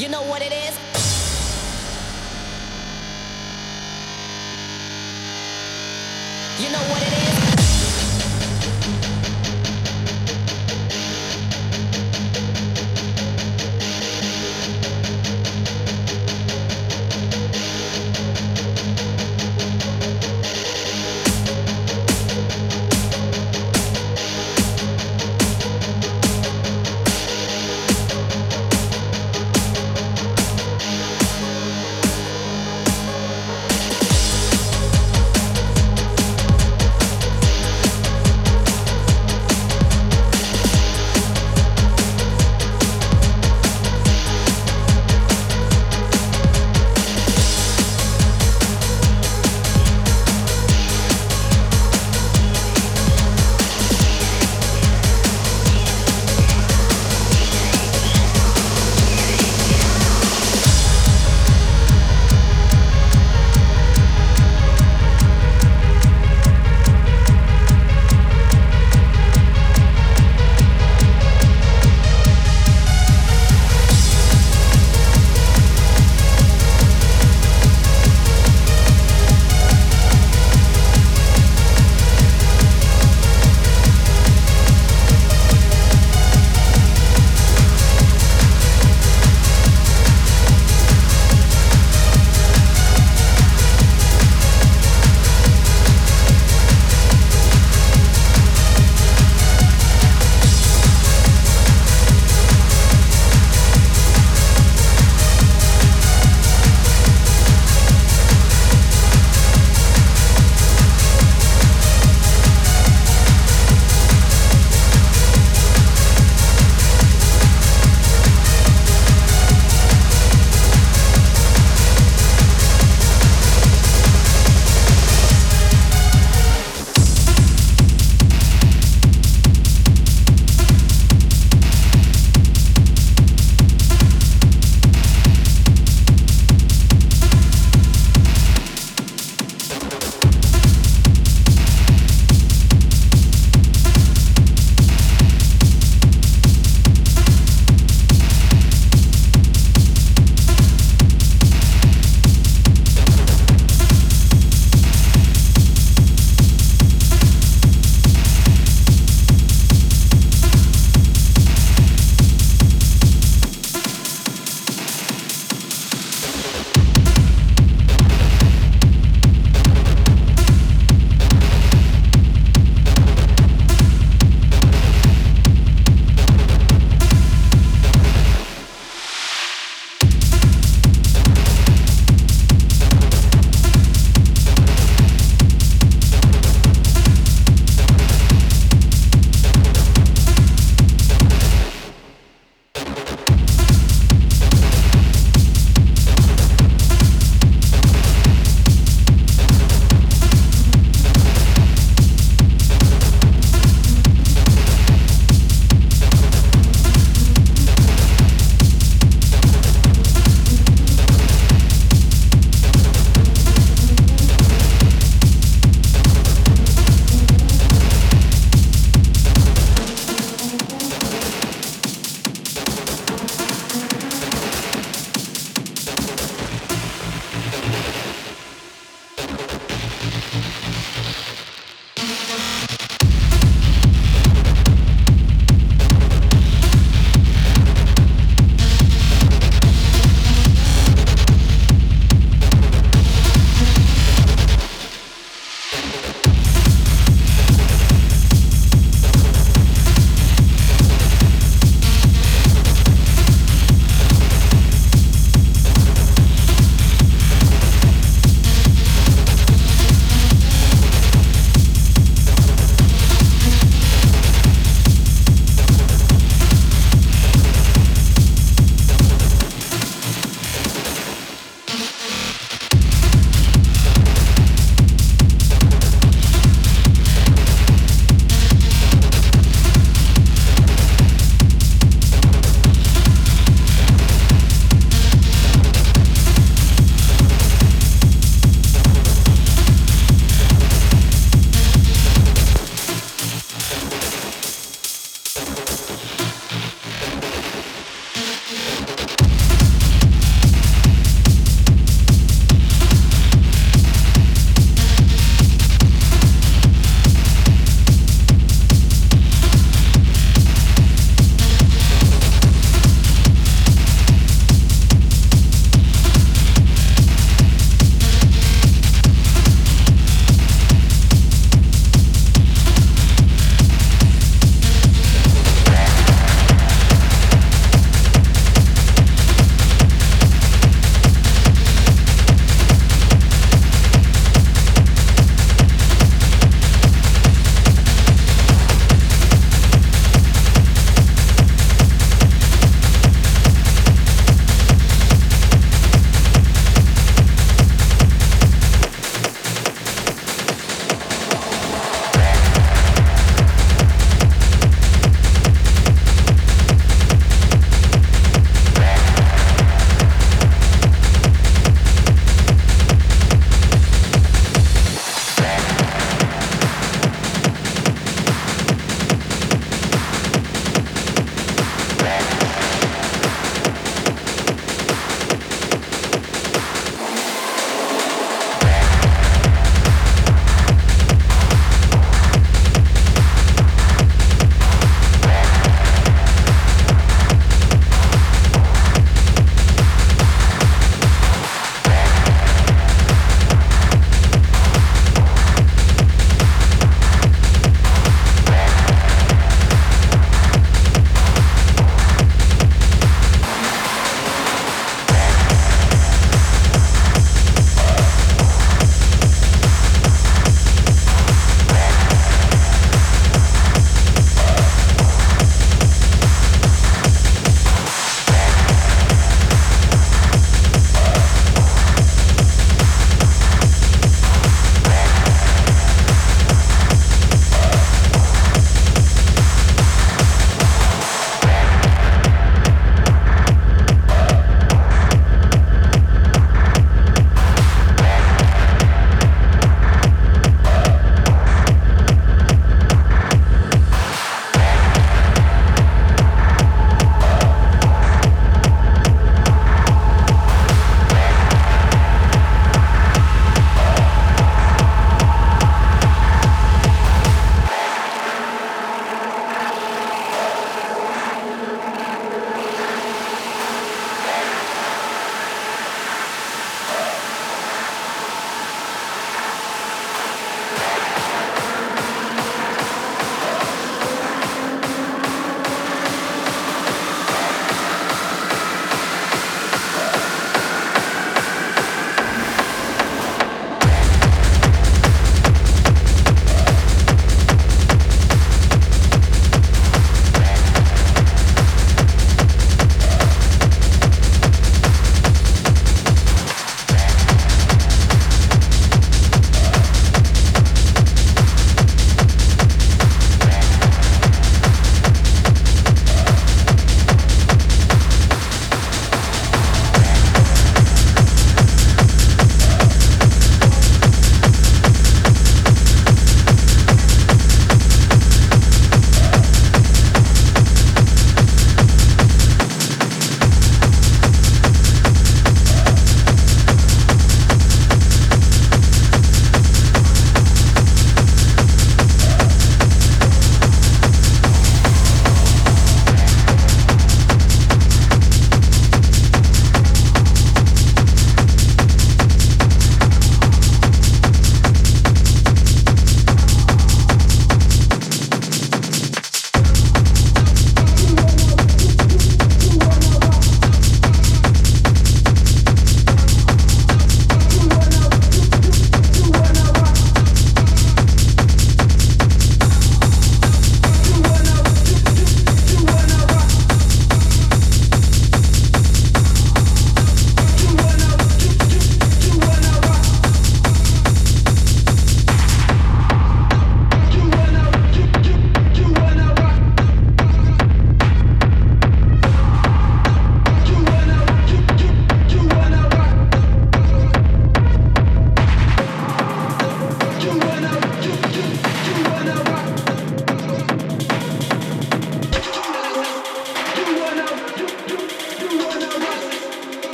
You know what it is? You know what it is?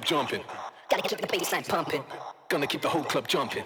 club jumping. Gotta keep the bassline pumping. Gonna keep the whole club jumping.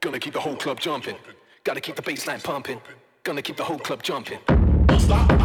Gonna keep the whole club jumping. Gotta keep the bassline pumping. Gonna keep the whole club jumping. Don't stop.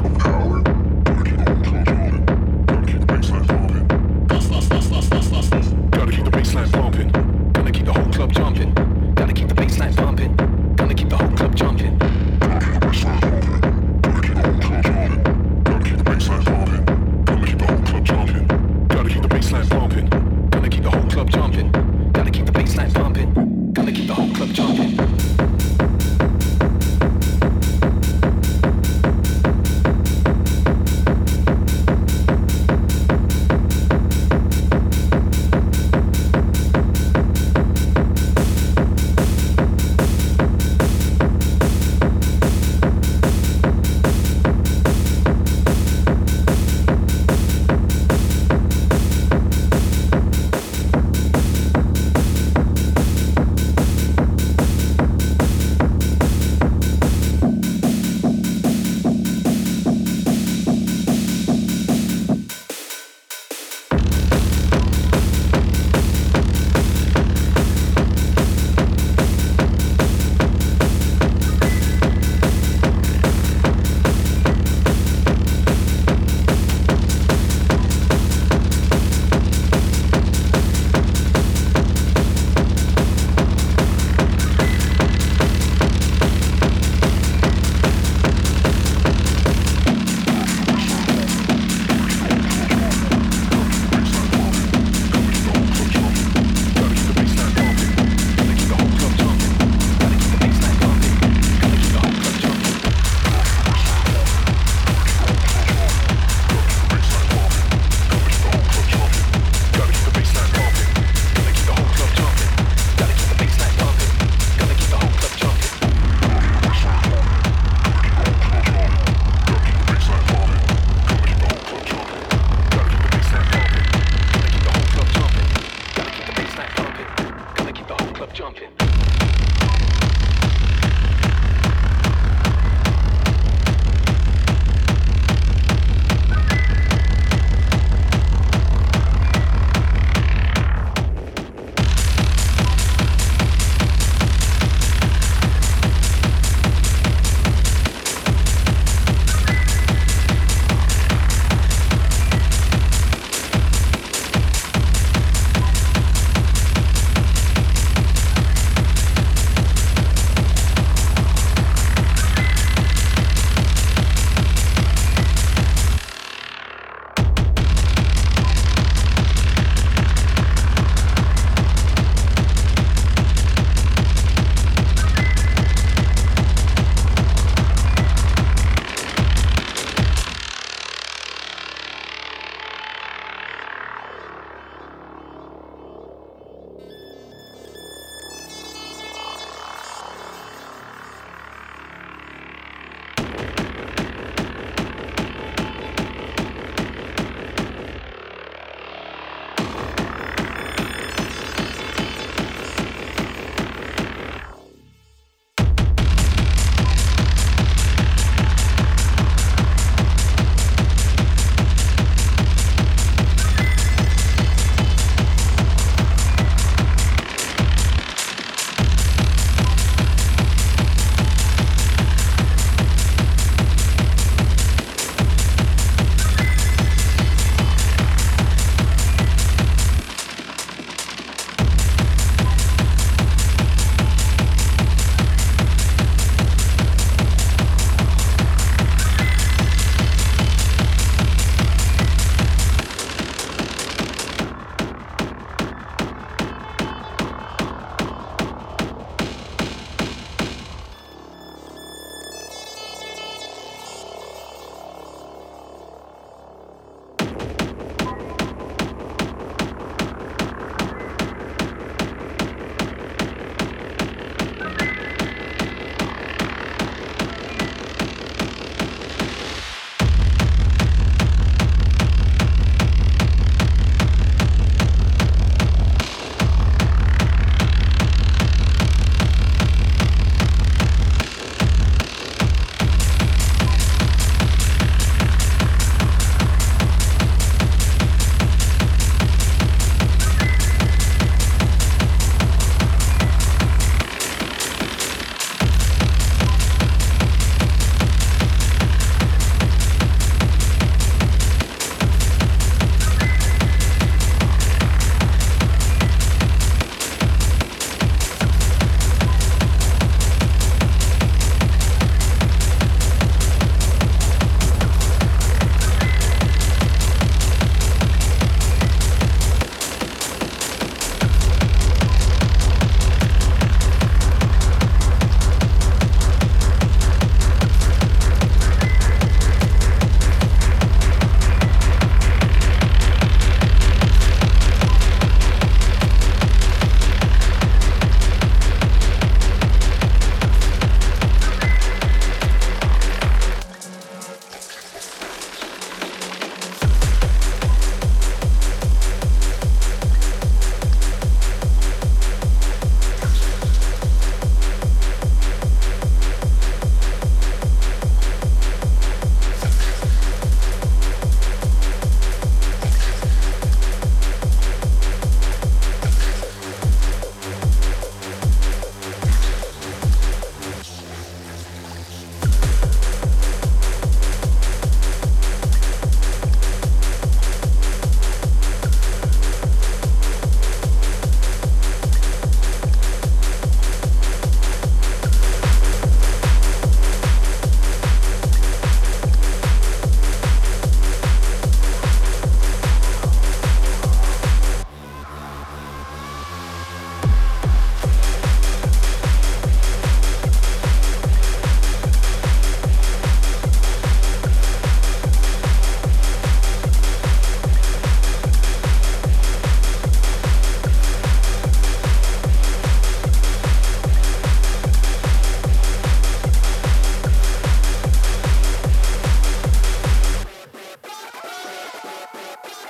Yeah.